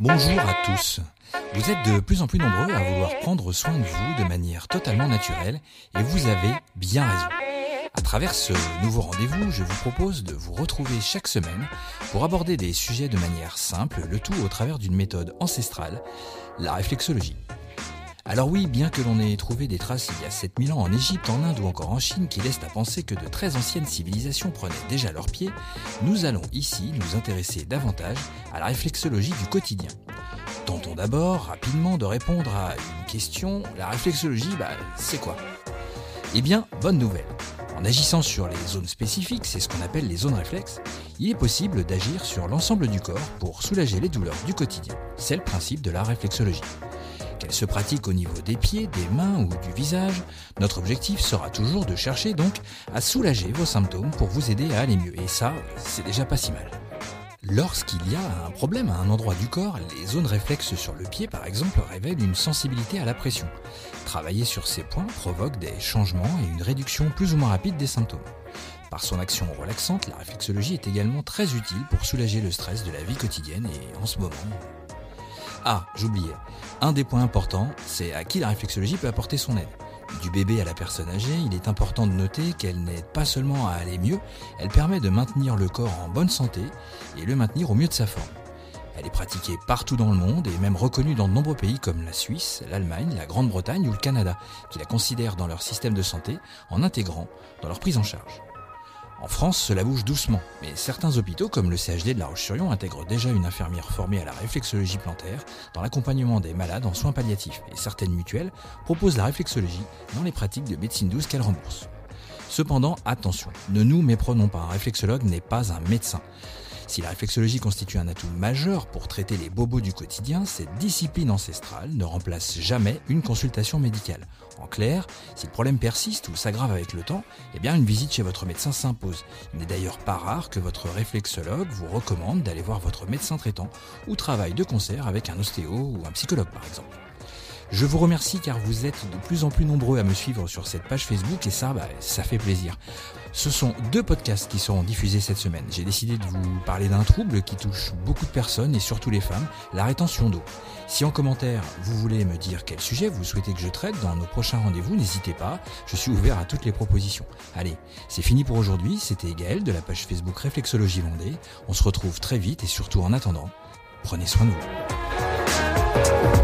Bonjour à tous. Vous êtes de plus en plus nombreux à vouloir prendre soin de vous de manière totalement naturelle et vous avez bien raison. À travers ce nouveau rendez-vous, je vous propose de vous retrouver chaque semaine pour aborder des sujets de manière simple, le tout au travers d'une méthode ancestrale, la réflexologie. Alors oui, bien que l'on ait trouvé des traces il y a 7000 ans en Égypte, en Inde ou encore en Chine qui laissent à penser que de très anciennes civilisations prenaient déjà leurs pieds, nous allons ici nous intéresser davantage à la réflexologie du quotidien. Tentons d'abord rapidement de répondre à une question, la réflexologie, bah, c'est quoi? Eh bien, bonne nouvelle. En agissant sur les zones spécifiques, c'est ce qu'on appelle les zones réflexes, il est possible d'agir sur l'ensemble du corps pour soulager les douleurs du quotidien. C'est le principe de la réflexologie qu'elle se pratique au niveau des pieds, des mains ou du visage, notre objectif sera toujours de chercher donc à soulager vos symptômes pour vous aider à aller mieux. Et ça, c'est déjà pas si mal. Lorsqu'il y a un problème à un endroit du corps, les zones réflexes sur le pied par exemple révèlent une sensibilité à la pression. Travailler sur ces points provoque des changements et une réduction plus ou moins rapide des symptômes. Par son action relaxante, la réflexologie est également très utile pour soulager le stress de la vie quotidienne et en ce moment, ah, j'oubliais. Un des points importants, c'est à qui la réflexologie peut apporter son aide. Du bébé à la personne âgée, il est important de noter qu'elle n'aide pas seulement à aller mieux, elle permet de maintenir le corps en bonne santé et le maintenir au mieux de sa forme. Elle est pratiquée partout dans le monde et même reconnue dans de nombreux pays comme la Suisse, l'Allemagne, la Grande-Bretagne ou le Canada, qui la considèrent dans leur système de santé en intégrant dans leur prise en charge. En France, cela bouge doucement, mais certains hôpitaux, comme le CHD de La Roche-sur-Yon, intègrent déjà une infirmière formée à la réflexologie plantaire dans l'accompagnement des malades en soins palliatifs, et certaines mutuelles proposent la réflexologie dans les pratiques de médecine douce qu'elles remboursent. Cependant, attention, ne nous méprenons pas, un réflexologue n'est pas un médecin. Si la réflexologie constitue un atout majeur pour traiter les bobos du quotidien, cette discipline ancestrale ne remplace jamais une consultation médicale. En clair, si le problème persiste ou s'aggrave avec le temps, eh bien une visite chez votre médecin s'impose. Il n'est d'ailleurs pas rare que votre réflexologue vous recommande d'aller voir votre médecin traitant ou travaille de concert avec un ostéo ou un psychologue par exemple. Je vous remercie car vous êtes de plus en plus nombreux à me suivre sur cette page Facebook et ça, bah, ça fait plaisir. Ce sont deux podcasts qui seront diffusés cette semaine. J'ai décidé de vous parler d'un trouble qui touche beaucoup de personnes et surtout les femmes, la rétention d'eau. Si en commentaire vous voulez me dire quel sujet vous souhaitez que je traite dans nos prochains rendez-vous, n'hésitez pas, je suis ouvert à toutes les propositions. Allez, c'est fini pour aujourd'hui, c'était Gaël de la page Facebook Réflexologie Vendée. On se retrouve très vite et surtout en attendant, prenez soin de vous.